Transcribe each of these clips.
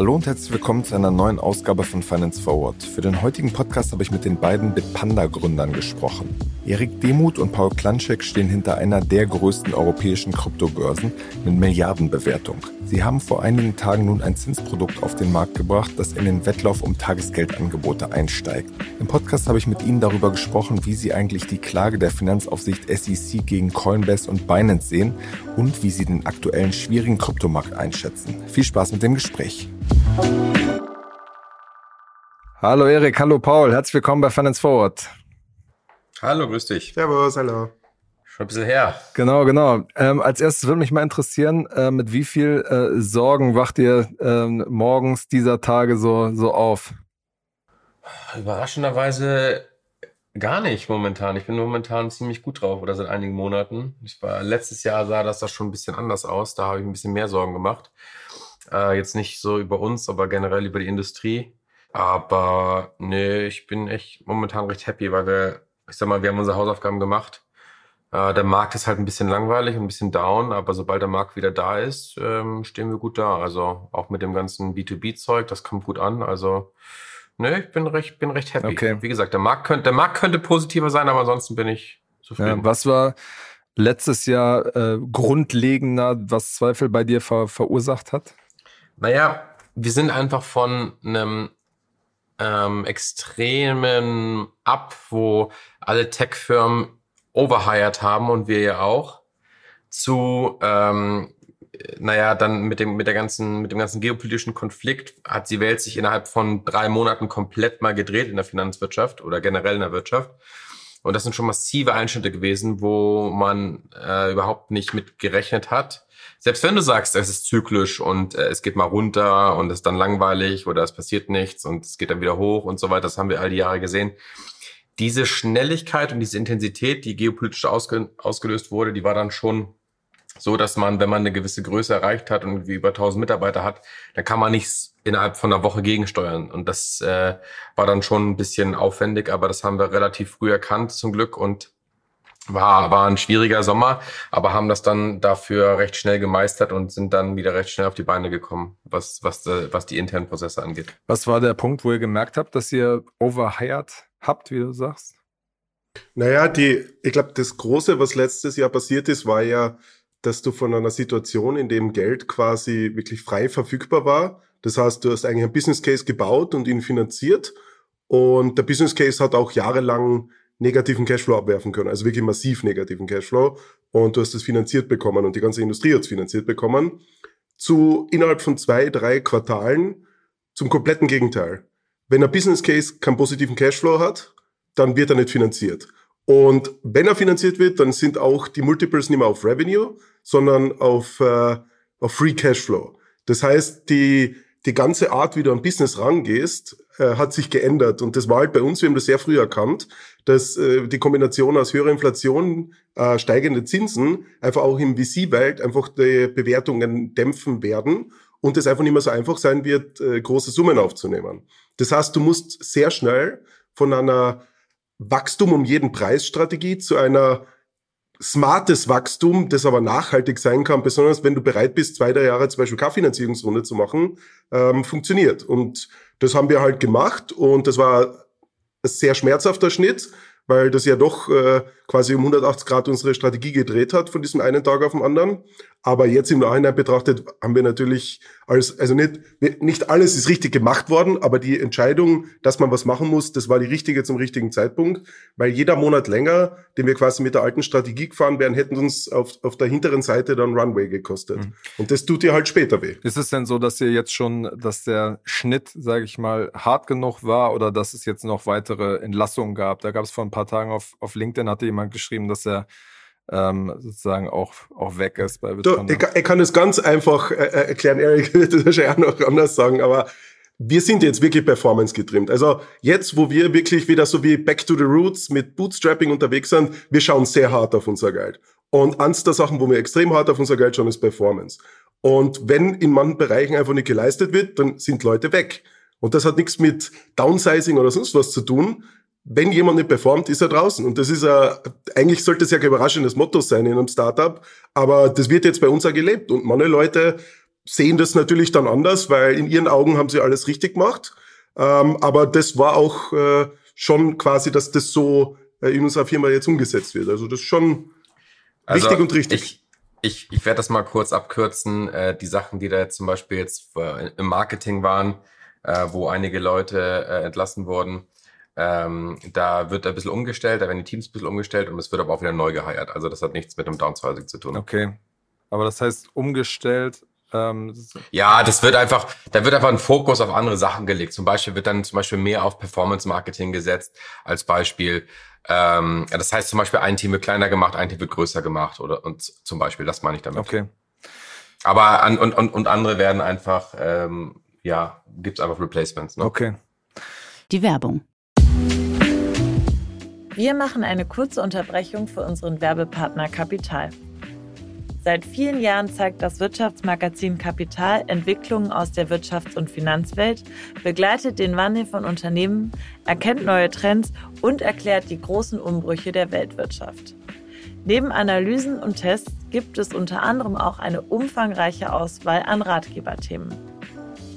Hallo und herzlich willkommen zu einer neuen Ausgabe von Finance Forward. Für den heutigen Podcast habe ich mit den beiden Bitpanda-Gründern gesprochen. Erik Demuth und Paul Klanschek stehen hinter einer der größten europäischen Kryptobörsen mit Milliardenbewertung. Sie haben vor einigen Tagen nun ein Zinsprodukt auf den Markt gebracht, das in den Wettlauf um Tagesgeldangebote einsteigt. Im Podcast habe ich mit Ihnen darüber gesprochen, wie Sie eigentlich die Klage der Finanzaufsicht SEC gegen Coinbase und Binance sehen und wie Sie den aktuellen schwierigen Kryptomarkt einschätzen. Viel Spaß mit dem Gespräch. Hallo Erik, hallo Paul, herzlich willkommen bei Finance Forward. Hallo, grüß dich. Servus, hallo. Schon ein bisschen her. Genau, genau. Ähm, als erstes würde mich mal interessieren, äh, mit wie viel äh, Sorgen wacht ihr äh, morgens dieser Tage so, so auf? Überraschenderweise gar nicht momentan. Ich bin momentan ziemlich gut drauf oder seit einigen Monaten. Ich war letztes Jahr sah das, das schon ein bisschen anders aus. Da habe ich ein bisschen mehr Sorgen gemacht. Äh, jetzt nicht so über uns, aber generell über die Industrie. Aber nee, ich bin echt momentan recht happy, weil wir, ich sag mal, wir haben unsere Hausaufgaben gemacht. Äh, der Markt ist halt ein bisschen langweilig und ein bisschen down, aber sobald der Markt wieder da ist, ähm, stehen wir gut da. Also auch mit dem ganzen B2B-Zeug, das kommt gut an. Also nee, ich bin recht, bin recht happy. Okay. Wie gesagt, der Markt könnte, der Markt könnte positiver sein, aber ansonsten bin ich zufrieden. Ja, was war letztes Jahr äh, grundlegender, was Zweifel bei dir ver verursacht hat? Naja, wir sind einfach von einem ähm, extremen Ab, wo alle Tech-Firmen overhired haben und wir ja auch, zu, ähm, naja, dann mit dem, mit der ganzen, mit dem ganzen geopolitischen Konflikt hat die Welt sich innerhalb von drei Monaten komplett mal gedreht in der Finanzwirtschaft oder generell in der Wirtschaft. Und das sind schon massive Einschnitte gewesen, wo man äh, überhaupt nicht mit gerechnet hat selbst wenn du sagst, es ist zyklisch und äh, es geht mal runter und es ist dann langweilig oder es passiert nichts und es geht dann wieder hoch und so weiter, das haben wir all die Jahre gesehen. Diese Schnelligkeit und diese Intensität, die geopolitisch ausge ausgelöst wurde, die war dann schon so, dass man, wenn man eine gewisse Größe erreicht hat und wie über 1000 Mitarbeiter hat, dann kann man nichts innerhalb von einer Woche gegensteuern. Und das äh, war dann schon ein bisschen aufwendig, aber das haben wir relativ früh erkannt zum Glück und war, war ein schwieriger Sommer, aber haben das dann dafür recht schnell gemeistert und sind dann wieder recht schnell auf die Beine gekommen, was, was, äh, was die internen Prozesse angeht. Was war der Punkt, wo ihr gemerkt habt, dass ihr overhired habt, wie du sagst? Naja, die, ich glaube, das Große, was letztes Jahr passiert ist, war ja, dass du von einer Situation, in dem Geld quasi wirklich frei verfügbar war. Das heißt, du hast eigentlich einen Business Case gebaut und ihn finanziert. Und der Business Case hat auch jahrelang negativen Cashflow abwerfen können, also wirklich massiv negativen Cashflow. Und du hast es finanziert bekommen und die ganze Industrie hat es finanziert bekommen. Zu innerhalb von zwei, drei Quartalen zum kompletten Gegenteil. Wenn ein Business Case keinen positiven Cashflow hat, dann wird er nicht finanziert. Und wenn er finanziert wird, dann sind auch die Multiples nicht mehr auf Revenue, sondern auf, äh, auf Free Cashflow. Das heißt, die, die ganze Art, wie du an Business rangehst, äh, hat sich geändert. Und das war halt bei uns, wir haben das sehr früh erkannt, dass äh, die Kombination aus höherer Inflation, äh, steigende Zinsen einfach auch im VC-Welt einfach die Bewertungen dämpfen werden und es einfach nicht mehr so einfach sein wird, äh, große Summen aufzunehmen. Das heißt, du musst sehr schnell von einer Wachstum um jeden Preis Strategie zu einer smartes Wachstum, das aber nachhaltig sein kann, besonders wenn du bereit bist, zwei, drei Jahre zum Beispiel K-Finanzierungsrunde zu machen, ähm, funktioniert. Und das haben wir halt gemacht und das war ein sehr schmerzhafter Schnitt, weil das ja doch äh, quasi um 180 Grad unsere Strategie gedreht hat von diesem einen Tag auf den anderen. Aber jetzt im Nachhinein betrachtet haben wir natürlich alles, also nicht, nicht alles ist richtig gemacht worden, aber die Entscheidung, dass man was machen muss, das war die richtige zum richtigen Zeitpunkt, weil jeder Monat länger, den wir quasi mit der alten Strategie gefahren wären, hätten uns auf, auf der hinteren Seite dann Runway gekostet. Mhm. Und das tut dir halt später weh. Ist es denn so, dass ihr jetzt schon, dass der Schnitt, sage ich mal, hart genug war oder dass es jetzt noch weitere Entlassungen gab? Da gab es vor ein paar Tagen auf, auf LinkedIn, hatte jemand geschrieben, dass er ähm, sozusagen auch, auch weg ist bei Bitcoin. Ich, ich, kann es ganz einfach äh, äh erklären, wird das wahrscheinlich auch noch anders sagen, aber wir sind jetzt wirklich performance getrimmt. Also jetzt, wo wir wirklich wieder so wie Back to the Roots mit Bootstrapping unterwegs sind, wir schauen sehr hart auf unser Geld. Und eins der Sachen, wo wir extrem hart auf unser Geld schauen, ist Performance. Und wenn in manchen Bereichen einfach nicht geleistet wird, dann sind Leute weg. Und das hat nichts mit Downsizing oder sonst was zu tun, wenn jemand nicht performt, ist er draußen. Und das ist ja, eigentlich sollte es ja kein überraschendes Motto sein in einem Startup, aber das wird jetzt bei uns auch gelebt. Und manche Leute sehen das natürlich dann anders, weil in ihren Augen haben sie alles richtig gemacht. Ähm, aber das war auch äh, schon quasi, dass das so äh, in unserer Firma jetzt umgesetzt wird. Also das ist schon also wichtig und richtig. Ich, ich, ich werde das mal kurz abkürzen. Äh, die Sachen, die da jetzt zum Beispiel jetzt äh, im Marketing waren, äh, wo einige Leute äh, entlassen wurden, ähm, da wird ein bisschen umgestellt, da werden die Teams ein bisschen umgestellt und es wird aber auch wieder neu geheiert. Also das hat nichts mit dem Downsizing zu tun. Okay. Aber das heißt umgestellt ähm, ja, das wird einfach, da wird einfach ein Fokus auf andere Sachen gelegt. Zum Beispiel wird dann zum Beispiel mehr auf Performance Marketing gesetzt als Beispiel. Ähm, das heißt zum Beispiel ein Team wird kleiner gemacht, ein Team wird größer gemacht oder und zum Beispiel, das meine ich damit. Okay. Aber an, und, und, und andere werden einfach, ähm, ja, gibt's einfach Replacements. Ne? Okay. Die Werbung. Wir machen eine kurze Unterbrechung für unseren Werbepartner Kapital. Seit vielen Jahren zeigt das Wirtschaftsmagazin Kapital Entwicklungen aus der Wirtschafts- und Finanzwelt, begleitet den Wandel von Unternehmen, erkennt neue Trends und erklärt die großen Umbrüche der Weltwirtschaft. Neben Analysen und Tests gibt es unter anderem auch eine umfangreiche Auswahl an Ratgeberthemen.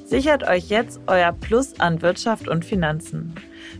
Sichert euch jetzt euer Plus an Wirtschaft und Finanzen.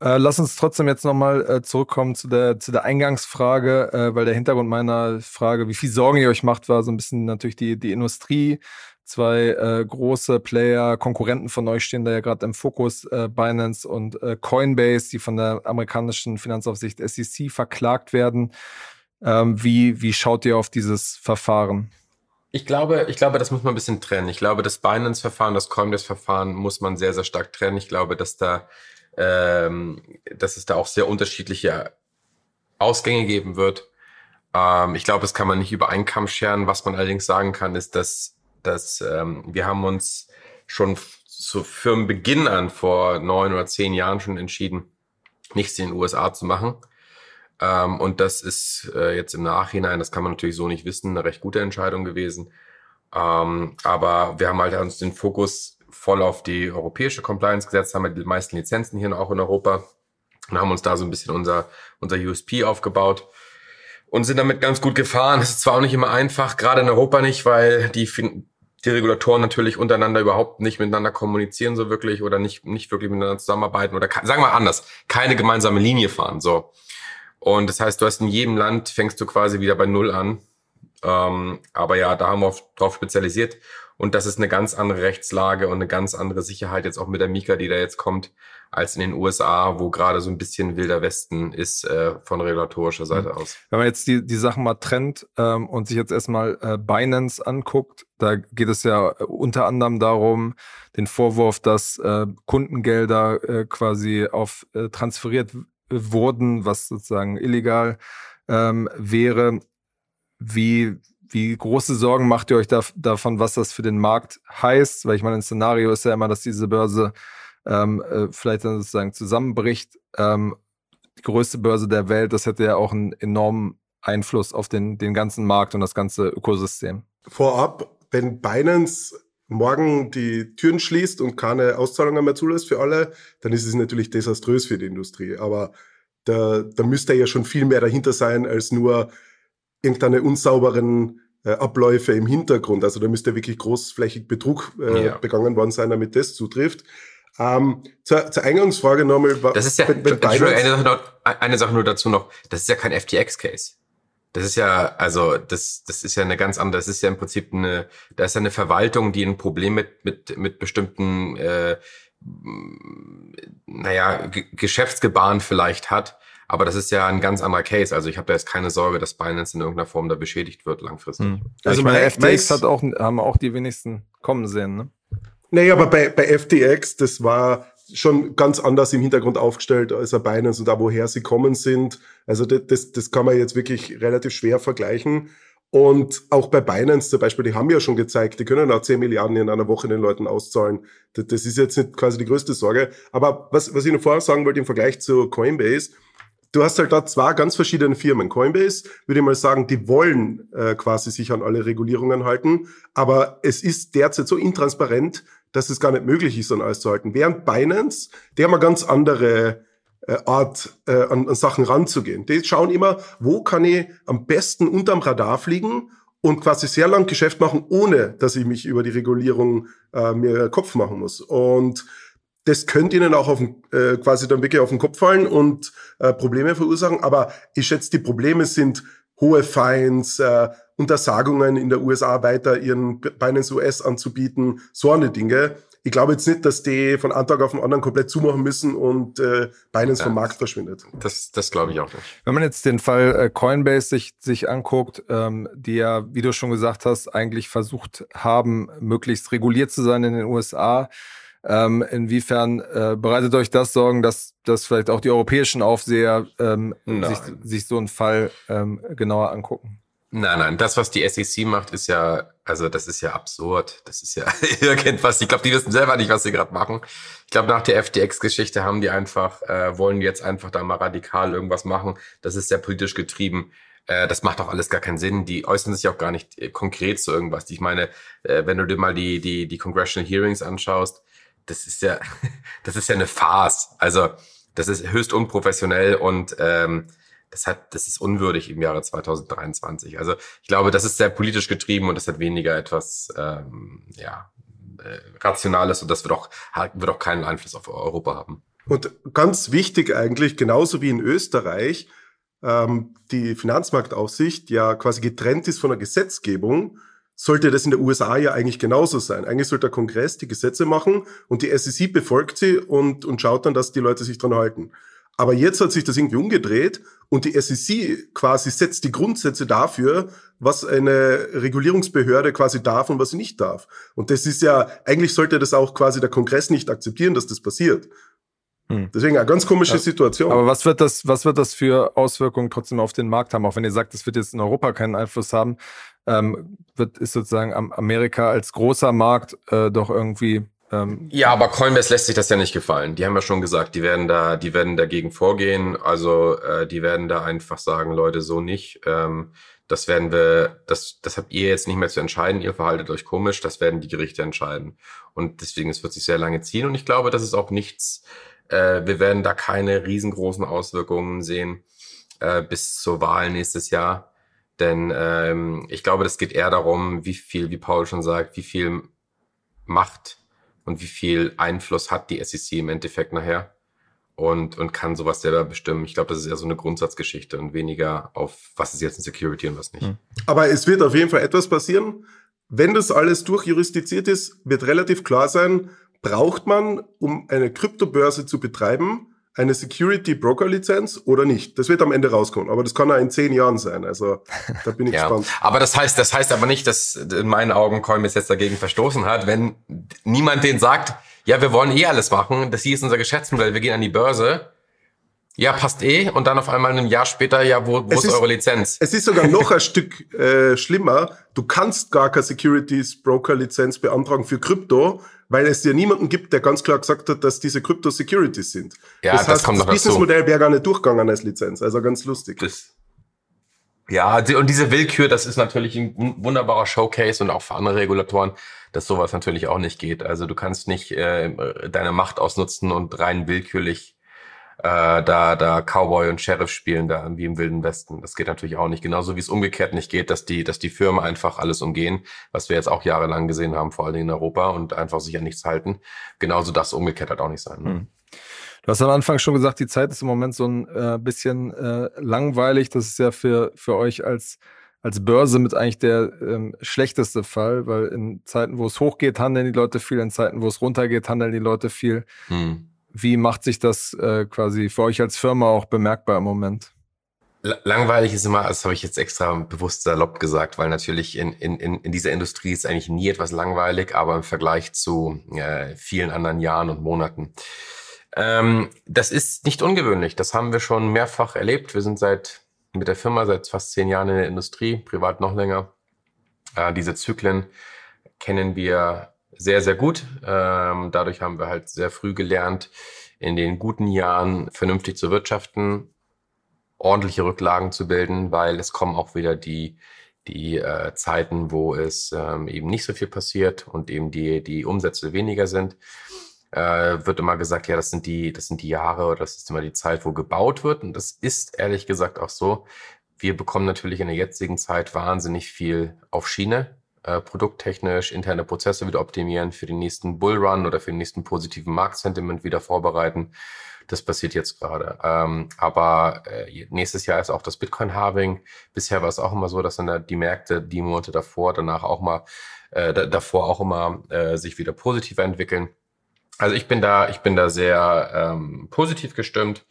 Äh, lass uns trotzdem jetzt nochmal äh, zurückkommen zu der, zu der Eingangsfrage, äh, weil der Hintergrund meiner Frage, wie viel Sorgen ihr euch macht, war so ein bisschen natürlich die, die Industrie. Zwei äh, große Player, Konkurrenten von euch stehen da ja gerade im Fokus, äh, Binance und äh, Coinbase, die von der amerikanischen Finanzaufsicht SEC verklagt werden. Ähm, wie, wie schaut ihr auf dieses Verfahren? Ich glaube, ich glaube, das muss man ein bisschen trennen. Ich glaube, das Binance-Verfahren, das Coinbase-Verfahren muss man sehr, sehr stark trennen. Ich glaube, dass da ähm, dass es da auch sehr unterschiedliche Ausgänge geben wird. Ähm, ich glaube, das kann man nicht über einen Kamm scheren. Was man allerdings sagen kann, ist, dass, dass ähm, wir haben uns schon so für Beginn an vor neun oder zehn Jahren schon entschieden, nichts in den USA zu machen. Ähm, und das ist äh, jetzt im Nachhinein, das kann man natürlich so nicht wissen, eine recht gute Entscheidung gewesen. Ähm, aber wir haben halt uns den Fokus voll auf die europäische Compliance gesetzt, haben wir die meisten Lizenzen hier auch in Europa und haben uns da so ein bisschen unser, unser USP aufgebaut und sind damit ganz gut gefahren. Es ist zwar auch nicht immer einfach, gerade in Europa nicht, weil die, die Regulatoren natürlich untereinander überhaupt nicht miteinander kommunizieren so wirklich oder nicht, nicht wirklich miteinander zusammenarbeiten oder sagen wir anders, keine gemeinsame Linie fahren, so. Und das heißt, du hast in jedem Land fängst du quasi wieder bei Null an. Ähm, aber ja, da haben wir drauf spezialisiert und das ist eine ganz andere Rechtslage und eine ganz andere Sicherheit jetzt auch mit der Mika, die da jetzt kommt, als in den USA, wo gerade so ein bisschen wilder Westen ist äh, von regulatorischer Seite mhm. aus. Wenn man jetzt die, die Sachen mal trennt ähm, und sich jetzt erstmal äh, Binance anguckt, da geht es ja äh, unter anderem darum, den Vorwurf, dass äh, Kundengelder äh, quasi auf äh, transferiert wurden, was sozusagen illegal ähm, wäre. Wie wie große Sorgen macht ihr euch da, davon, was das für den Markt heißt? Weil ich meine, ein Szenario ist ja immer, dass diese Börse ähm, äh, vielleicht dann sozusagen zusammenbricht. Ähm, die größte Börse der Welt, das hätte ja auch einen enormen Einfluss auf den, den ganzen Markt und das ganze Ökosystem. Vorab, wenn Binance morgen die Türen schließt und keine Auszahlungen mehr zulässt für alle, dann ist es natürlich desaströs für die Industrie. Aber da, da müsste ja schon viel mehr dahinter sein, als nur irgendeine unsauberen äh, Abläufe im Hintergrund. Also da müsste wirklich großflächig Betrug äh, ja. begangen worden sein, damit das zutrifft. Ähm, zur, zur Eingangsfrage nochmal. Das ist ja, wenn, wenn eine, Sache noch, eine Sache nur dazu noch, das ist ja kein FTX-Case. Das ist ja, also das, das ist ja eine ganz andere, das ist ja im Prinzip eine, da ist ja eine Verwaltung, die ein Problem mit, mit, mit bestimmten, äh, naja, G Geschäftsgebaren vielleicht hat aber das ist ja ein ganz anderer Case. Also ich habe da jetzt keine Sorge, dass Binance in irgendeiner Form da beschädigt wird langfristig. Hm. Also, also bei FTX hat auch, haben auch die wenigsten kommen sehen, ne? Naja, aber bei, bei FTX, das war, schon ganz anders im Hintergrund aufgestellt als ein Binance und da, woher sie kommen sind. Also das, das kann man jetzt wirklich relativ schwer vergleichen. Und auch bei Binance zum Beispiel, die haben ja schon gezeigt, die können auch 10 Milliarden in einer Woche den Leuten auszahlen. Das, das ist jetzt nicht quasi die größte Sorge. Aber was, was ich noch vorher sagen wollte im Vergleich zu Coinbase, du hast halt da zwei ganz verschiedene Firmen. Coinbase, würde ich mal sagen, die wollen äh, quasi sich an alle Regulierungen halten, aber es ist derzeit so intransparent, dass es gar nicht möglich ist, an alles zu halten. Während Binance, die haben eine ganz andere äh, Art, äh, an, an Sachen ranzugehen. Die schauen immer, wo kann ich am besten unterm Radar fliegen und quasi sehr lang Geschäft machen, ohne dass ich mich über die Regulierung äh, mir Kopf machen muss. Und das könnte ihnen auch auf den, äh, quasi dann wirklich auf den Kopf fallen und äh, Probleme verursachen. Aber ich schätze, die Probleme sind hohe Fines, äh, Untersagungen in der USA weiter ihren Binance US anzubieten, so eine Dinge. Ich glaube jetzt nicht, dass die von einem Tag auf den anderen komplett zumachen müssen und äh, Binance ja, vom Markt verschwindet. Das, das glaube ich auch nicht. Wenn man jetzt den Fall äh, Coinbase sich, sich anguckt, ähm, die ja, wie du schon gesagt hast, eigentlich versucht haben, möglichst reguliert zu sein in den USA, ähm, inwiefern äh, bereitet euch das Sorgen, dass, dass vielleicht auch die europäischen Aufseher ähm, sich, sich so einen Fall ähm, genauer angucken? Nein, nein, das, was die SEC macht, ist ja, also das ist ja absurd. Das ist ja irgendwas. Ich glaube, die wissen selber nicht, was sie gerade machen. Ich glaube, nach der FTX-Geschichte haben die einfach, äh, wollen jetzt einfach da mal radikal irgendwas machen. Das ist sehr politisch getrieben. Äh, das macht auch alles gar keinen Sinn. Die äußern sich auch gar nicht äh, konkret zu irgendwas. Ich meine, äh, wenn du dir mal die, die, die Congressional Hearings anschaust, das ist ja, das ist ja eine Farce. Also das ist höchst unprofessionell und ähm, das hat, das ist unwürdig im Jahre 2023. Also ich glaube, das ist sehr politisch getrieben und das hat weniger etwas, ähm, ja, äh, Rationales und das wird auch, wird auch keinen Einfluss auf Europa haben. Und ganz wichtig eigentlich, genauso wie in Österreich, ähm, die Finanzmarktaufsicht ja quasi getrennt ist von der Gesetzgebung, sollte das in der USA ja eigentlich genauso sein. Eigentlich sollte der Kongress die Gesetze machen und die SEC befolgt sie und, und schaut dann, dass die Leute sich dran halten. Aber jetzt hat sich das irgendwie umgedreht und die SEC quasi setzt die Grundsätze dafür, was eine Regulierungsbehörde quasi darf und was sie nicht darf. Und das ist ja, eigentlich sollte das auch quasi der Kongress nicht akzeptieren, dass das passiert. Hm. Deswegen eine ganz komische ja. Situation. Aber was wird das, was wird das für Auswirkungen trotzdem auf den Markt haben? Auch wenn ihr sagt, es wird jetzt in Europa keinen Einfluss haben, ähm, wird, ist sozusagen Amerika als großer Markt äh, doch irgendwie ähm, ja, aber Coinbase lässt sich das ja nicht gefallen. Die haben ja schon gesagt, die werden da, die werden dagegen vorgehen. Also äh, die werden da einfach sagen, Leute, so nicht. Ähm, das werden wir, das, das habt ihr jetzt nicht mehr zu entscheiden. Ihr verhaltet euch komisch. Das werden die Gerichte entscheiden. Und deswegen, es wird sich sehr lange ziehen. Und ich glaube, das ist auch nichts. Äh, wir werden da keine riesengroßen Auswirkungen sehen äh, bis zur Wahl nächstes Jahr. Denn ähm, ich glaube, das geht eher darum, wie viel, wie Paul schon sagt, wie viel Macht und wie viel Einfluss hat die SEC im Endeffekt nachher und, und kann sowas selber bestimmen. Ich glaube, das ist eher so eine Grundsatzgeschichte und weniger auf, was ist jetzt ein Security und was nicht. Hm. Aber es wird auf jeden Fall etwas passieren. Wenn das alles durchjurisdiziert ist, wird relativ klar sein, braucht man, um eine Kryptobörse zu betreiben, eine Security Broker Lizenz oder nicht. Das wird am Ende rauskommen, aber das kann ja in zehn Jahren sein. Also da bin ich ja, gespannt. Aber das heißt, das heißt aber nicht, dass in meinen Augen Coinbase jetzt dagegen verstoßen hat, wenn niemand den sagt, ja, wir wollen eh alles machen, das hier ist unser Geschäftsmodell, wir gehen an die Börse. Ja, passt eh. Und dann auf einmal ein Jahr später, ja, wo, wo ist, ist, eure Lizenz? Es ist sogar noch ein Stück äh, schlimmer. Du kannst gar keine Securities Broker Lizenz beantragen für Krypto, weil es ja niemanden gibt, der ganz klar gesagt hat, dass diese Crypto Securities sind. Ja, das, das heißt, kommt das Businessmodell wäre gar nicht durchgegangen als Lizenz. Also ganz lustig. Das, ja, und diese Willkür, das ist natürlich ein wunderbarer Showcase und auch für andere Regulatoren, dass sowas natürlich auch nicht geht. Also du kannst nicht äh, deine Macht ausnutzen und rein willkürlich äh, da, da Cowboy und Sheriff spielen, da wie im Wilden Westen. Das geht natürlich auch nicht. Genauso wie es umgekehrt nicht geht, dass die, dass die Firmen einfach alles umgehen, was wir jetzt auch jahrelang gesehen haben, vor allem in Europa und einfach sich an nichts halten. Genauso das umgekehrt halt auch nicht sein. Ne? Hm. Du hast am Anfang schon gesagt, die Zeit ist im Moment so ein äh, bisschen äh, langweilig. Das ist ja für, für euch als, als Börse mit eigentlich der ähm, schlechteste Fall, weil in Zeiten, wo es hochgeht, handeln die Leute viel, in Zeiten, wo es runtergeht, handeln die Leute viel. Hm. Wie macht sich das äh, quasi für euch als Firma auch bemerkbar im Moment? Langweilig ist immer, das habe ich jetzt extra bewusst salopp gesagt, weil natürlich in, in, in dieser Industrie ist eigentlich nie etwas langweilig, aber im Vergleich zu äh, vielen anderen Jahren und Monaten. Ähm, das ist nicht ungewöhnlich. Das haben wir schon mehrfach erlebt. Wir sind seit mit der Firma seit fast zehn Jahren in der Industrie, privat noch länger. Äh, diese Zyklen kennen wir sehr, sehr gut. Ähm, dadurch haben wir halt sehr früh gelernt, in den guten Jahren vernünftig zu wirtschaften, ordentliche Rücklagen zu bilden, weil es kommen auch wieder die, die äh, Zeiten, wo es ähm, eben nicht so viel passiert und eben die, die Umsätze weniger sind. Äh, wird immer gesagt, ja, das sind die, das sind die Jahre oder das ist immer die Zeit, wo gebaut wird. Und das ist ehrlich gesagt auch so. Wir bekommen natürlich in der jetzigen Zeit wahnsinnig viel auf Schiene, äh, produkttechnisch, interne Prozesse wieder optimieren, für den nächsten Bullrun oder für den nächsten positiven Marktsentiment wieder vorbereiten. Das passiert jetzt gerade. Ähm, aber äh, nächstes Jahr ist auch das Bitcoin-Halving. Bisher war es auch immer so, dass dann die Märkte die Monate davor, danach auch mal, äh, davor auch immer äh, sich wieder positiver entwickeln. Also ich bin da, ich bin da sehr ähm, positiv gestimmt.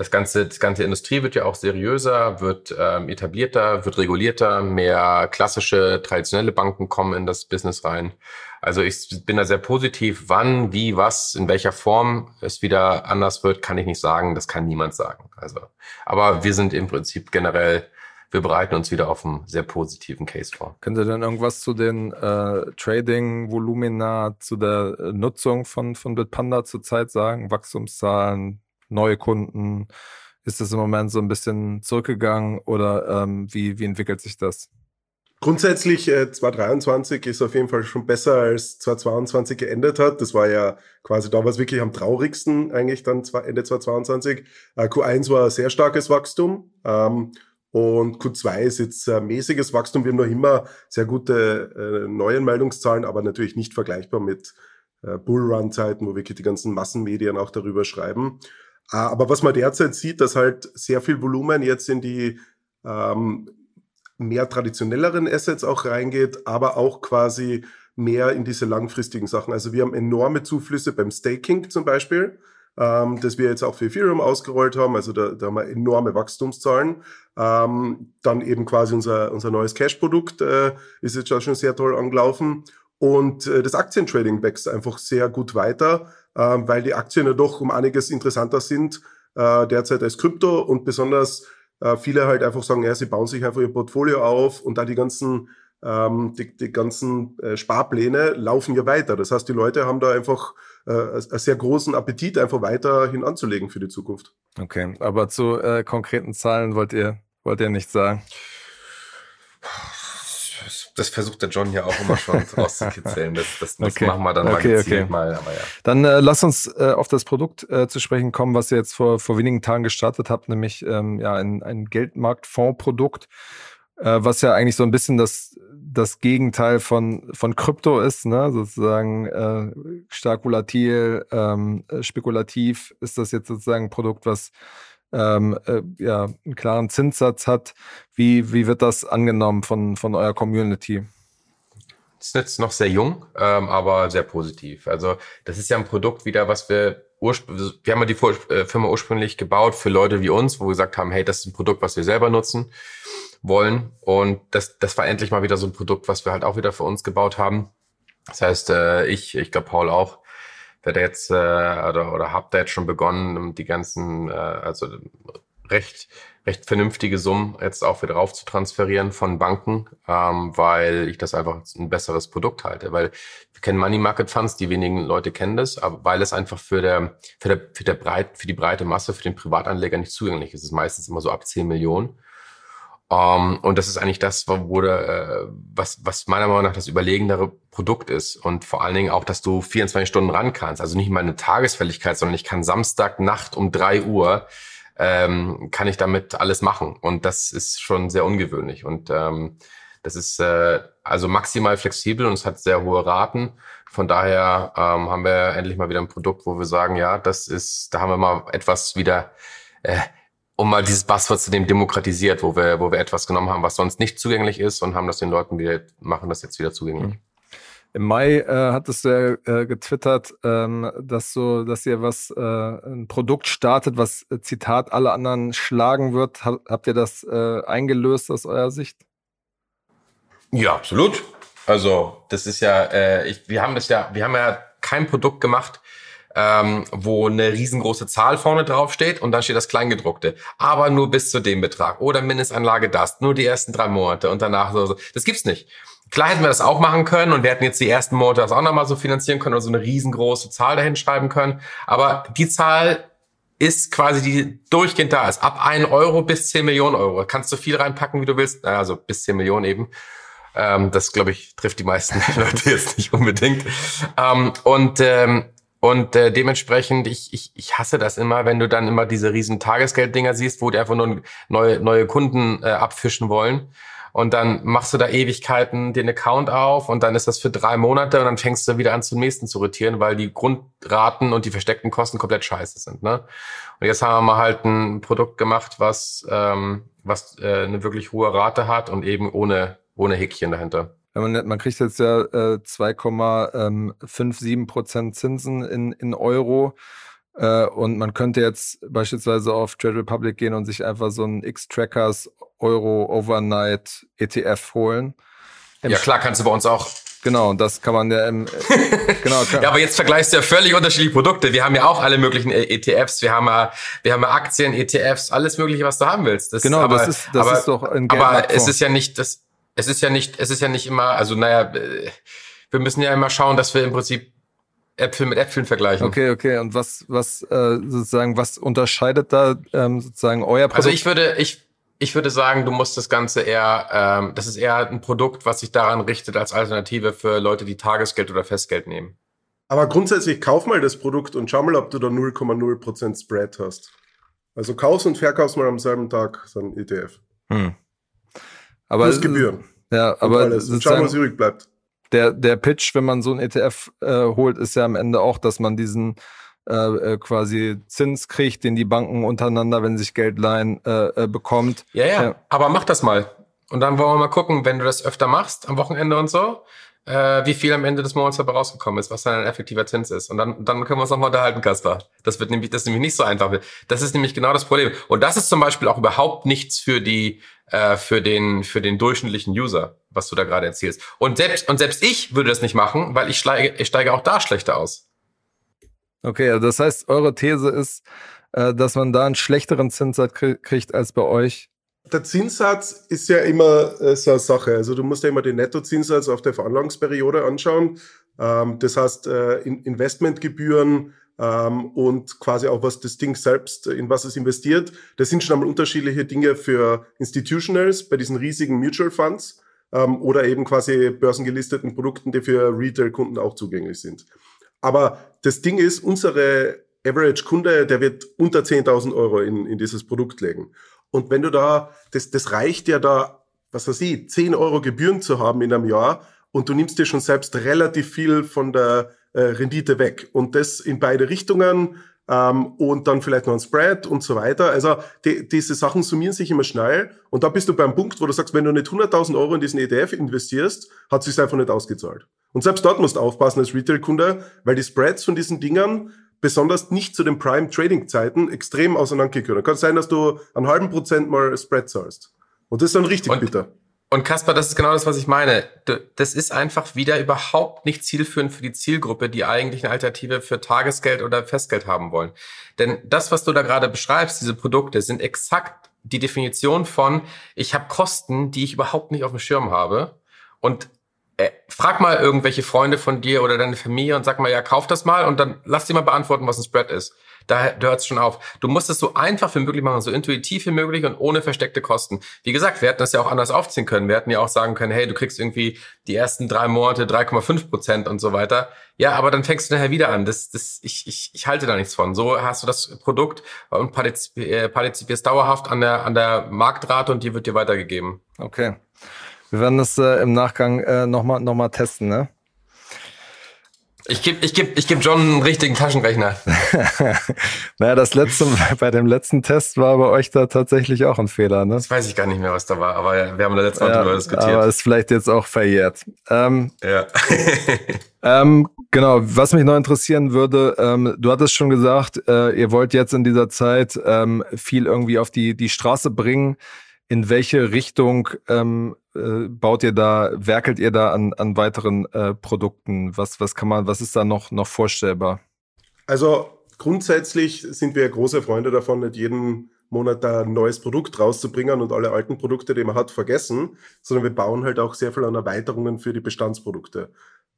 Das ganze, das ganze Industrie wird ja auch seriöser, wird ähm, etablierter, wird regulierter. Mehr klassische, traditionelle Banken kommen in das Business rein. Also ich bin da sehr positiv. Wann, wie, was, in welcher Form es wieder anders wird, kann ich nicht sagen. Das kann niemand sagen. Also, aber wir sind im Prinzip generell wir bereiten uns wieder auf einen sehr positiven Case vor. Könnt ihr denn irgendwas zu den äh, Trading-Volumina, zu der äh, Nutzung von, von Bitpanda zurzeit sagen? Wachstumszahlen, neue Kunden? Ist das im Moment so ein bisschen zurückgegangen oder ähm, wie, wie entwickelt sich das? Grundsätzlich äh, 2023 ist auf jeden Fall schon besser als 2022 geendet hat. Das war ja quasi da war es wirklich am traurigsten eigentlich dann Ende 2022. Äh, Q1 war sehr starkes Wachstum. Ähm, und Q2 ist jetzt äh, mäßiges Wachstum. Wir haben noch immer sehr gute äh, Neuanmeldungszahlen, aber natürlich nicht vergleichbar mit äh, Bullrun-Zeiten, wo wirklich die ganzen Massenmedien auch darüber schreiben. Äh, aber was man derzeit sieht, dass halt sehr viel Volumen jetzt in die ähm, mehr traditionelleren Assets auch reingeht, aber auch quasi mehr in diese langfristigen Sachen. Also wir haben enorme Zuflüsse beim Staking zum Beispiel ähm, das wir jetzt auch für Ethereum ausgerollt haben. Also da, da haben wir enorme Wachstumszahlen. Ähm, dann eben quasi unser, unser neues Cash-Produkt äh, ist jetzt schon sehr toll angelaufen. Und äh, das Aktientrading wächst einfach sehr gut weiter, weil die Aktien ja doch um einiges interessanter sind äh, derzeit als Krypto und besonders äh, viele halt einfach sagen, ja, sie bauen sich einfach ihr Portfolio auf und da die ganzen ähm, die, die ganzen äh, Sparpläne laufen ja weiter. Das heißt, die Leute haben da einfach einen sehr großen Appetit, einfach weiterhin anzulegen für die Zukunft. Okay, aber zu äh, konkreten Zahlen wollt ihr, wollt ihr nicht sagen? Das versucht der John ja auch immer schon rauszukitzeln. Das, das, das okay. machen wir dann okay, mal okay. mal. Aber ja. Dann äh, lass uns äh, auf das Produkt äh, zu sprechen kommen, was ihr jetzt vor, vor wenigen Tagen gestartet habt, nämlich ähm, ja, ein, ein Geldmarktfondsprodukt, äh, was ja eigentlich so ein bisschen das das Gegenteil von, von Krypto ist, ne? sozusagen äh, stark volatil, ähm, äh, spekulativ ist das jetzt sozusagen ein Produkt, was ähm, äh, ja, einen klaren Zinssatz hat. Wie, wie wird das angenommen von, von eurer Community? ist jetzt noch sehr jung, ähm, aber sehr positiv. Also das ist ja ein Produkt wieder, was wir ursprünglich, wir haben ja die äh, Firma ursprünglich gebaut für Leute wie uns, wo wir gesagt haben, hey, das ist ein Produkt, was wir selber nutzen wollen. Und das, das war endlich mal wieder so ein Produkt, was wir halt auch wieder für uns gebaut haben. Das heißt, äh, ich, ich glaube Paul auch, werde jetzt äh, oder, oder habt da jetzt schon begonnen, die ganzen, äh, also recht, recht vernünftige Summen jetzt auch wieder rauf zu transferieren von Banken, ähm, weil ich das einfach ein besseres Produkt halte. Weil wir kennen Money Market Funds, die wenigen Leute kennen das, aber weil es einfach für der, für der, für der breit, für die breite Masse, für den Privatanleger nicht zugänglich ist. Es ist meistens immer so ab 10 Millionen. Um, ähm, und das ist eigentlich das, wo der, äh, was, was meiner Meinung nach das überlegendere Produkt ist. Und vor allen Dingen auch, dass du 24 Stunden ran kannst. Also nicht mal eine Tagesfälligkeit, sondern ich kann Samstag Nacht um drei Uhr ähm, kann ich damit alles machen. Und das ist schon sehr ungewöhnlich. Und ähm, das ist äh, also maximal flexibel und es hat sehr hohe Raten. Von daher ähm, haben wir endlich mal wieder ein Produkt, wo wir sagen, ja, das ist, da haben wir mal etwas wieder äh, um mal dieses Buzzword zu dem demokratisiert, wo wir, wo wir etwas genommen haben, was sonst nicht zugänglich ist und haben das den Leuten wieder, machen das jetzt wieder zugänglich. Im Mai äh, hattest du ja äh, getwittert, ähm, dass so, dass ihr was, äh, ein Produkt startet, was äh, Zitat alle anderen schlagen wird. Hab, habt ihr das äh, eingelöst aus eurer Sicht? Ja, absolut. Also das ist ja, äh, ich, wir haben das ja, wir haben ja kein Produkt gemacht, ähm, wo eine riesengroße Zahl vorne drauf steht und dann steht das Kleingedruckte. Aber nur bis zu dem Betrag oder Mindestanlage das, nur die ersten drei Monate und danach so. so. Das gibt's nicht. Klar hätten wir das auch machen können und wir hätten jetzt die ersten Monate das auch nochmal so finanzieren können oder so eine riesengroße Zahl dahin schreiben können. Aber die Zahl ist quasi die durchgehend da ist. Ab 1 Euro bis 10 Millionen Euro. Kannst du viel reinpacken, wie du willst. Also bis 10 Millionen eben. Ähm, das, glaube ich, trifft die meisten Leute jetzt nicht unbedingt. Ähm, und ähm, und äh, dementsprechend, ich, ich, ich hasse das immer, wenn du dann immer diese riesen Tagesgelddinger siehst, wo die einfach nur neue, neue Kunden äh, abfischen wollen. Und dann machst du da Ewigkeiten den Account auf und dann ist das für drei Monate und dann fängst du wieder an zum nächsten zu rotieren, weil die Grundraten und die versteckten Kosten komplett scheiße sind. Ne? Und jetzt haben wir mal halt ein Produkt gemacht, was, ähm, was äh, eine wirklich hohe Rate hat und eben ohne, ohne Häkchen dahinter. Man, man kriegt jetzt ja äh, 2,57 ähm, Prozent Zinsen in, in Euro. Äh, und man könnte jetzt beispielsweise auf Trade Republic gehen und sich einfach so einen X-Trackers Euro Overnight ETF holen. Im ja, klar, kannst du bei uns auch. Genau, das kann man ja im, genau. ja, aber jetzt vergleichst du ja völlig unterschiedliche Produkte. Wir haben ja auch alle möglichen äh, ETFs. Wir haben ja, wir haben ja Aktien, ETFs, alles mögliche, was du haben willst. Das, genau, aber, das ist, das aber, ist doch ein Aber es ist ja nicht, das, es ist ja nicht, es ist ja nicht immer, also naja, äh, wir müssen ja immer schauen, dass wir im Prinzip Äpfel mit Äpfeln vergleichen. Okay, okay. Und was, was äh, sozusagen, was unterscheidet da ähm, sozusagen euer Produkt? Also ich würde, ich, ich würde sagen, du musst das Ganze eher, ähm, das ist eher ein Produkt, was sich daran richtet als Alternative für Leute, die Tagesgeld oder Festgeld nehmen. Aber grundsätzlich kauf mal das Produkt und schau mal, ob du da 0,0% Spread hast. Also kaufst und verkaufst mal am selben Tag so ein ETF. Hm. Aber Plus Gebühren. Ja, aber alles. Und schau, was übrig bleibt. Der, der Pitch, wenn man so ein ETF äh, holt, ist ja am Ende auch, dass man diesen äh, äh, quasi Zins kriegt, den die Banken untereinander, wenn sich Geld leihen, äh, äh, bekommt. Ja, ja, ja, aber mach das mal. Und dann wollen wir mal gucken, wenn du das öfter machst, am Wochenende und so, äh, wie viel am Ende des Monats dabei rausgekommen ist, was dann ein effektiver Zins ist. Und dann, dann können wir uns nochmal unterhalten, Kasper. Das wird nämlich, das ist nämlich nicht so einfach. Das ist nämlich genau das Problem. Und das ist zum Beispiel auch überhaupt nichts für die, äh, für den, für den durchschnittlichen User, was du da gerade erzählst. Und selbst, und selbst ich würde das nicht machen, weil ich steige, ich steige auch da schlechter aus. Okay, also das heißt, eure These ist, äh, dass man da einen schlechteren Zinssatz kriegt als bei euch der Zinssatz ist ja immer äh, so eine Sache. Also du musst ja immer den Nettozinssatz auf der Veranlagungsperiode anschauen. Ähm, das heißt, äh, in Investmentgebühren ähm, und quasi auch was das Ding selbst, in was es investiert. Das sind schon einmal unterschiedliche Dinge für Institutionals bei diesen riesigen Mutual Funds ähm, oder eben quasi börsengelisteten Produkten, die für Retail-Kunden auch zugänglich sind. Aber das Ding ist, unsere Average-Kunde, der wird unter 10.000 Euro in, in dieses Produkt legen. Und wenn du da, das, das reicht ja da, was weiß ich, 10 Euro Gebühren zu haben in einem Jahr und du nimmst dir schon selbst relativ viel von der äh, Rendite weg. Und das in beide Richtungen ähm, und dann vielleicht noch ein Spread und so weiter. Also die, diese Sachen summieren sich immer schnell und da bist du beim Punkt, wo du sagst, wenn du nicht 100.000 Euro in diesen ETF investierst, hat es sich einfach nicht ausgezahlt. Und selbst dort musst du aufpassen als Retail-Kunde, weil die Spreads von diesen Dingern besonders nicht zu den Prime-Trading-Zeiten extrem auseinandergehen Kann sein, dass du einen halben Prozent mal Spread zahlst. Und das ist dann richtig und, bitter. Und Kaspar, das ist genau das, was ich meine. Das ist einfach wieder überhaupt nicht zielführend für die Zielgruppe, die eigentlich eine Alternative für Tagesgeld oder Festgeld haben wollen. Denn das, was du da gerade beschreibst, diese Produkte, sind exakt die Definition von, ich habe Kosten, die ich überhaupt nicht auf dem Schirm habe. Und frag mal irgendwelche Freunde von dir oder deine Familie und sag mal, ja, kauf das mal und dann lass dir mal beantworten, was ein Spread ist. Da hört es schon auf. Du musst es so einfach wie möglich machen, so intuitiv wie möglich und ohne versteckte Kosten. Wie gesagt, wir hätten das ja auch anders aufziehen können. Wir hätten ja auch sagen können, hey, du kriegst irgendwie die ersten drei Monate 3,5 Prozent und so weiter. Ja, aber dann fängst du nachher wieder an. Das, das, ich, ich, ich halte da nichts von. So hast du das Produkt und äh, partizipierst dauerhaft an der, an der Marktrate und die wird dir weitergegeben. Okay. Wir werden das äh, im Nachgang äh, nochmal noch mal testen, ne? Ich gebe ich geb, ich geb John einen richtigen Taschenrechner. naja, das letzte, bei dem letzten Test war bei euch da tatsächlich auch ein Fehler, ne? Das weiß ich gar nicht mehr, was da war, aber wir haben da letztes Mal ja, drüber diskutiert. Aber ist vielleicht jetzt auch verjährt. Ähm, ja. ähm, genau, was mich noch interessieren würde, ähm, du hattest schon gesagt, äh, ihr wollt jetzt in dieser Zeit ähm, viel irgendwie auf die, die Straße bringen. In welche Richtung ähm, äh, baut ihr da, werkelt ihr da an, an weiteren äh, Produkten? Was, was kann man, was ist da noch, noch vorstellbar? Also grundsätzlich sind wir große Freunde davon, nicht jeden Monat da ein neues Produkt rauszubringen und alle alten Produkte, die man hat, vergessen, sondern wir bauen halt auch sehr viel an Erweiterungen für die Bestandsprodukte.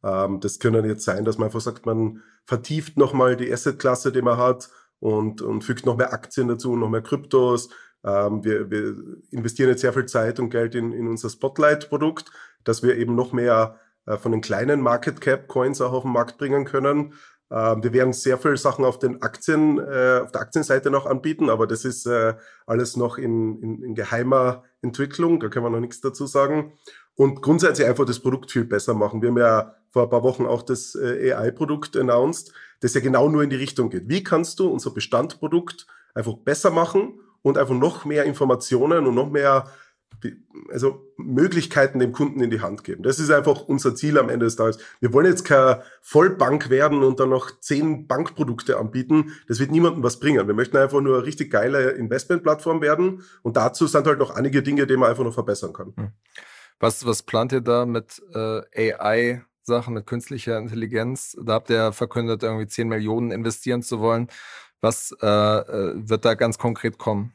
Ähm, das können jetzt sein, dass man einfach sagt, man vertieft nochmal die Assetklasse, die man hat und, und fügt noch mehr Aktien dazu, noch mehr Kryptos, ähm, wir, wir investieren jetzt sehr viel Zeit und Geld in, in unser Spotlight-Produkt, dass wir eben noch mehr äh, von den kleinen Market Cap Coins auch auf den Markt bringen können. Ähm, wir werden sehr viele Sachen auf den Aktien, äh, auf der Aktienseite noch anbieten, aber das ist äh, alles noch in, in, in geheimer Entwicklung, da können wir noch nichts dazu sagen. Und grundsätzlich einfach das Produkt viel besser machen. Wir haben ja vor ein paar Wochen auch das äh, AI-Produkt announced, das ja genau nur in die Richtung geht. Wie kannst du unser Bestandprodukt einfach besser machen und einfach noch mehr Informationen und noch mehr also Möglichkeiten dem Kunden in die Hand geben. Das ist einfach unser Ziel am Ende des Tages. Wir wollen jetzt keine Vollbank werden und dann noch zehn Bankprodukte anbieten. Das wird niemandem was bringen. Wir möchten einfach nur eine richtig geile Investmentplattform werden und dazu sind halt noch einige Dinge, die man einfach noch verbessern kann. Hm. Was, was plant ihr da mit äh, AI? Sachen mit künstlicher Intelligenz. Da habt ihr verkündet, irgendwie 10 Millionen investieren zu wollen. Was äh, äh, wird da ganz konkret kommen?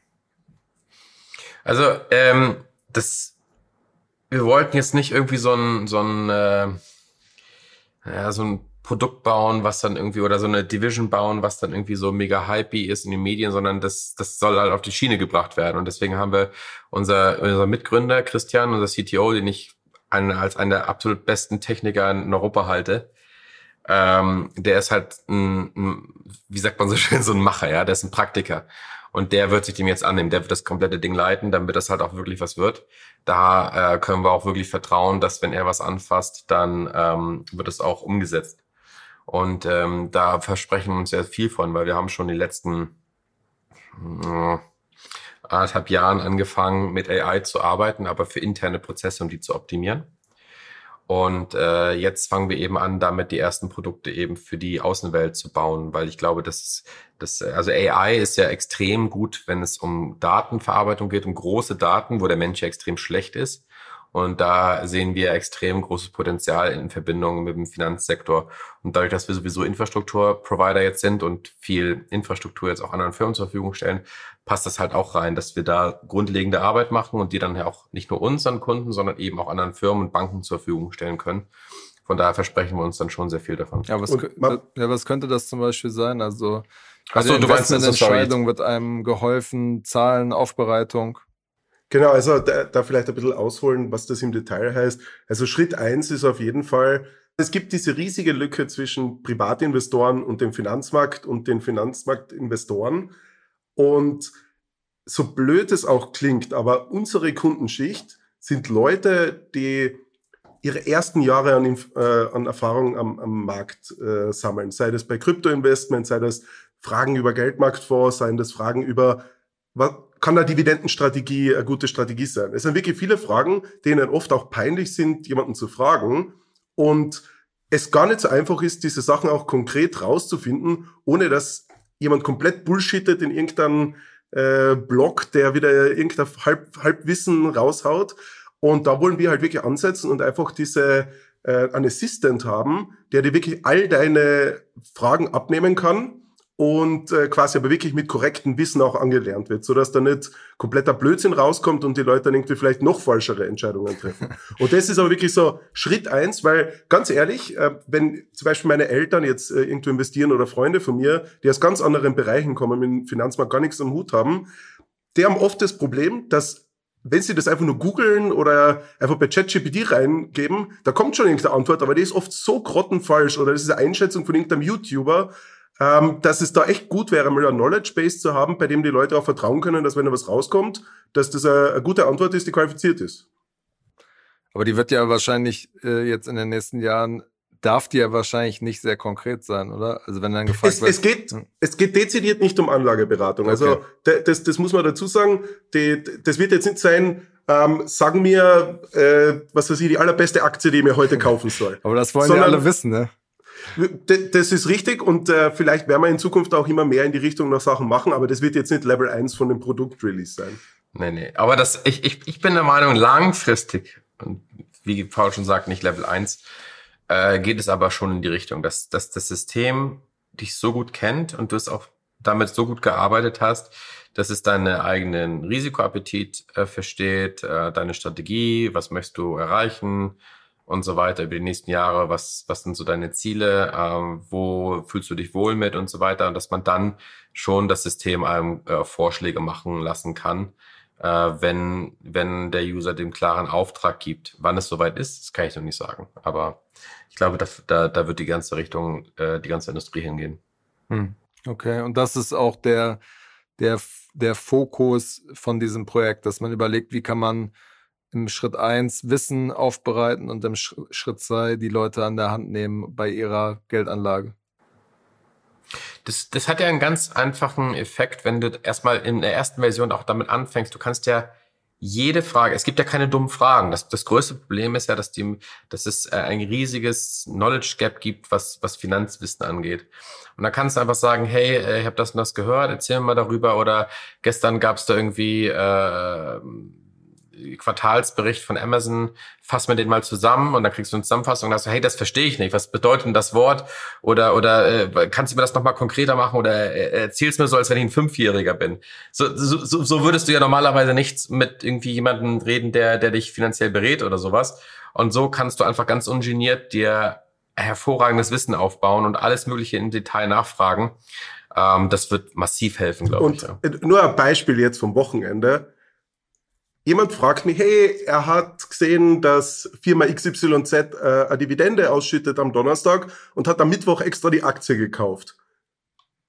Also, ähm, das, wir wollten jetzt nicht irgendwie so ein, so ein, äh, ja, so ein Produkt bauen, was dann irgendwie, oder so eine Division bauen, was dann irgendwie so mega hypey ist in den Medien, sondern das, das soll halt auf die Schiene gebracht werden. Und deswegen haben wir unser, unser Mitgründer Christian, unser CTO, den ich als einen der absolut besten Techniker in Europa halte, ähm, der ist halt ein, ein, wie sagt man so schön, so ein Macher, ja, der ist ein Praktiker. Und der wird sich dem jetzt annehmen, der wird das komplette Ding leiten, damit das halt auch wirklich was wird. Da äh, können wir auch wirklich vertrauen, dass wenn er was anfasst, dann ähm, wird es auch umgesetzt. Und ähm, da versprechen wir uns sehr viel von, weil wir haben schon die letzten äh, anderthalb Jahren angefangen, mit AI zu arbeiten, aber für interne Prozesse, um die zu optimieren. Und äh, jetzt fangen wir eben an, damit die ersten Produkte eben für die Außenwelt zu bauen, weil ich glaube, dass das, also AI ist ja extrem gut, wenn es um Datenverarbeitung geht, um große Daten, wo der Mensch ja extrem schlecht ist. Und da sehen wir extrem großes Potenzial in Verbindung mit dem Finanzsektor. Und dadurch, dass wir sowieso Infrastrukturprovider jetzt sind und viel Infrastruktur jetzt auch anderen Firmen zur Verfügung stellen, passt das halt auch rein, dass wir da grundlegende Arbeit machen und die dann ja auch nicht nur unseren Kunden, sondern eben auch anderen Firmen und Banken zur Verfügung stellen können. Von daher versprechen wir uns dann schon sehr viel davon. Ja, was, ja, was könnte das zum Beispiel sein? Also bei Achso, der Investmententscheidung wird einem geholfen, Zahlen, Aufbereitung. Genau, also da, da vielleicht ein bisschen ausholen, was das im Detail heißt. Also Schritt eins ist auf jeden Fall, es gibt diese riesige Lücke zwischen Privatinvestoren und dem Finanzmarkt und den Finanzmarktinvestoren. Und so blöd es auch klingt, aber unsere Kundenschicht sind Leute, die ihre ersten Jahre an, äh, an Erfahrung am, am Markt äh, sammeln. Sei das bei Kryptoinvestment, sei das Fragen über Geldmarktfonds, seien das Fragen über was, kann eine Dividendenstrategie eine gute Strategie sein? Es sind wirklich viele Fragen, denen oft auch peinlich sind, jemanden zu fragen. Und es gar nicht so einfach ist, diese Sachen auch konkret rauszufinden, ohne dass jemand komplett bullshittet in irgendeinem äh, Blog, der wieder irgendein Halb, Halbwissen raushaut. Und da wollen wir halt wirklich ansetzen und einfach diese äh, einen Assistant haben, der dir wirklich all deine Fragen abnehmen kann und äh, quasi aber wirklich mit korrektem Wissen auch angelernt wird, sodass da nicht kompletter Blödsinn rauskommt und die Leute dann irgendwie vielleicht noch falschere Entscheidungen treffen. Und das ist aber wirklich so Schritt eins, weil ganz ehrlich, äh, wenn zum Beispiel meine Eltern jetzt äh, irgendwo investieren oder Freunde von mir, die aus ganz anderen Bereichen kommen, mit dem Finanzmarkt gar nichts am Hut haben, die haben oft das Problem, dass wenn sie das einfach nur googeln oder einfach bei ChatGPT reingeben, da kommt schon irgendeine Antwort, aber die ist oft so grottenfalsch oder das ist eine Einschätzung von irgendeinem YouTuber, ähm, dass es da echt gut wäre, mal ein Knowledge Base zu haben, bei dem die Leute auch vertrauen können, dass wenn da was rauskommt, dass das eine, eine gute Antwort ist, die qualifiziert ist. Aber die wird ja wahrscheinlich äh, jetzt in den nächsten Jahren darf die ja wahrscheinlich nicht sehr konkret sein, oder? Also wenn dann gefragt es, wird. es, geht, Hm. es geht dezidiert nicht um Anlageberatung. Also Okay. da- das, das muss man dazu sagen. Die, das wird jetzt nicht sein, ähm, sagen mir, äh, was weiß ich, die allerbeste Aktie, die ich mir heute kaufen soll. aber das wollen sondern- ja alle wissen, ne? Das ist richtig und äh, vielleicht werden wir in Zukunft auch immer mehr in die Richtung nach Sachen machen, aber das wird jetzt nicht Level 1 von dem Produktrelease sein. Nee, nee. Aber das, ich, ich, ich bin der Meinung, langfristig, und wie Paul schon sagt, nicht Level 1, äh, geht es aber schon in die Richtung, dass, dass das System dich so gut kennt und du es auch damit so gut gearbeitet hast, dass es deinen eigenen Risikoappetit äh, versteht, äh, deine Strategie, was möchtest du erreichen und so weiter über die nächsten Jahre, was, was sind so deine Ziele, ähm, wo fühlst du dich wohl mit und so weiter und dass man dann schon das System einem äh, Vorschläge machen lassen kann, äh, wenn, wenn der User dem klaren Auftrag gibt. Wann es soweit ist, das kann ich noch nicht sagen. Aber ich glaube, da, da, da wird die ganze Richtung, äh, die ganze Industrie hingehen. Hm. Okay, und das ist auch der, der, der Fokus von diesem Projekt, dass man überlegt, wie kann man im Schritt eins Wissen aufbereiten und im Sch Schritt zwei die Leute an der Hand nehmen bei ihrer Geldanlage. Das, das hat ja einen ganz einfachen Effekt, wenn du erstmal in der ersten Version auch damit anfängst. Du kannst ja jede Frage, es gibt ja keine dummen Fragen. Das, das größte Problem ist ja, dass, die, dass es äh, ein riesiges Knowledge Gap gibt, was, was Finanzwissen angeht. Und da kannst du einfach sagen, hey, äh, ich habe das und das gehört, erzähl mir mal darüber. Oder gestern gab es da irgendwie äh, Quartalsbericht von Amazon, fass mir den mal zusammen und dann kriegst du eine Zusammenfassung und sagst, hey, das verstehe ich nicht, was bedeutet denn das Wort? Oder, oder äh, kannst du mir das nochmal konkreter machen oder äh, erzähl's mir so, als wenn ich ein Fünfjähriger bin. So, so, so würdest du ja normalerweise nicht mit irgendwie jemandem reden, der, der dich finanziell berät oder sowas. Und so kannst du einfach ganz ungeniert dir hervorragendes Wissen aufbauen und alles Mögliche im Detail nachfragen. Ähm, das wird massiv helfen, glaube ich. Und Ja. nur ein Beispiel jetzt vom Wochenende. Jemand fragt mich, hey, er hat gesehen, dass Firma XYZ äh, eine Dividende ausschüttet am Donnerstag und hat am Mittwoch extra die Aktie gekauft.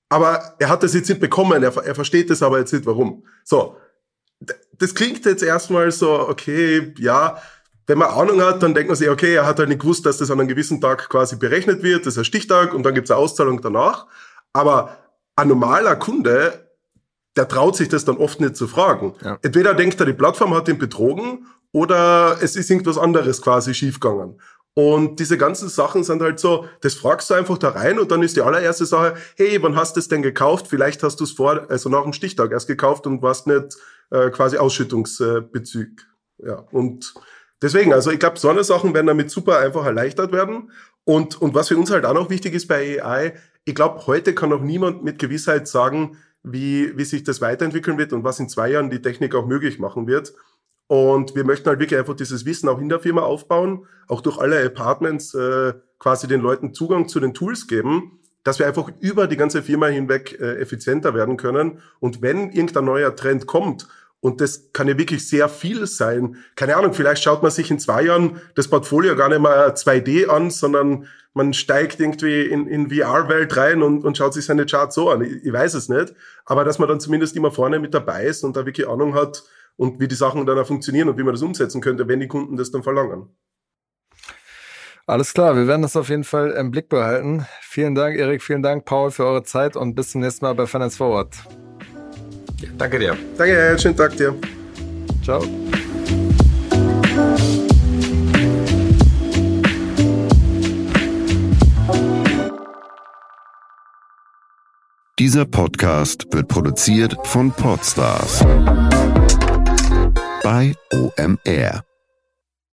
Aber er hat das jetzt nicht bekommen, er, er versteht das aber jetzt nicht, warum. So, das klingt jetzt erstmal so, okay, ja, wenn man Ahnung hat, dann denkt man sich, okay, er hat halt nicht gewusst, dass das an einem gewissen Tag quasi berechnet wird, das ist ein Stichtag und dann gibt es eine Auszahlung danach. Aber ein normaler Kunde, der traut sich das dann oft nicht zu fragen. Ja. Entweder denkt er, die Plattform hat ihn betrogen oder es ist irgendwas anderes quasi schiefgegangen. Und diese ganzen Sachen sind halt so, das fragst du einfach da rein und dann ist die allererste Sache, hey, wann hast du es denn gekauft? Vielleicht hast du es vor, also nach dem Stichtag erst gekauft und warst nicht äh, quasi Ausschüttungsbezug. Ja, und deswegen, also ich glaube, so eine Sachen werden damit super einfach erleichtert werden. Und, und was für uns halt auch noch wichtig ist bei AI, ich glaube, heute kann noch niemand mit Gewissheit sagen, wie, wie sich das weiterentwickeln wird und was in zwei Jahren die Technik auch möglich machen wird. Und wir möchten halt wirklich einfach dieses Wissen auch in der Firma aufbauen, auch durch alle Apartments äh, quasi den Leuten Zugang zu den Tools geben, dass wir einfach über die ganze Firma hinweg äh, effizienter werden können. Und wenn irgendein neuer Trend kommt, und das kann ja wirklich sehr viel sein. Keine Ahnung, vielleicht schaut man sich in zwei Jahren das Portfolio gar nicht mehr 2D an, sondern man steigt irgendwie in, in VR-Welt rein und, und schaut sich seine Charts so an. Ich, ich weiß es nicht. Aber dass man dann zumindest immer vorne mit dabei ist und da wirklich Ahnung hat und wie die Sachen dann auch funktionieren und wie man das umsetzen könnte, wenn die Kunden das dann verlangen. Alles klar, wir werden das auf jeden Fall im Blick behalten. Vielen Dank, Erik, vielen Dank, Paul, für eure Zeit und bis zum nächsten Mal bei Finance Forward. Ja, danke dir. Danke, schönen Tag dir. Ciao. Dieser Podcast wird produziert von Podstars bei OMR.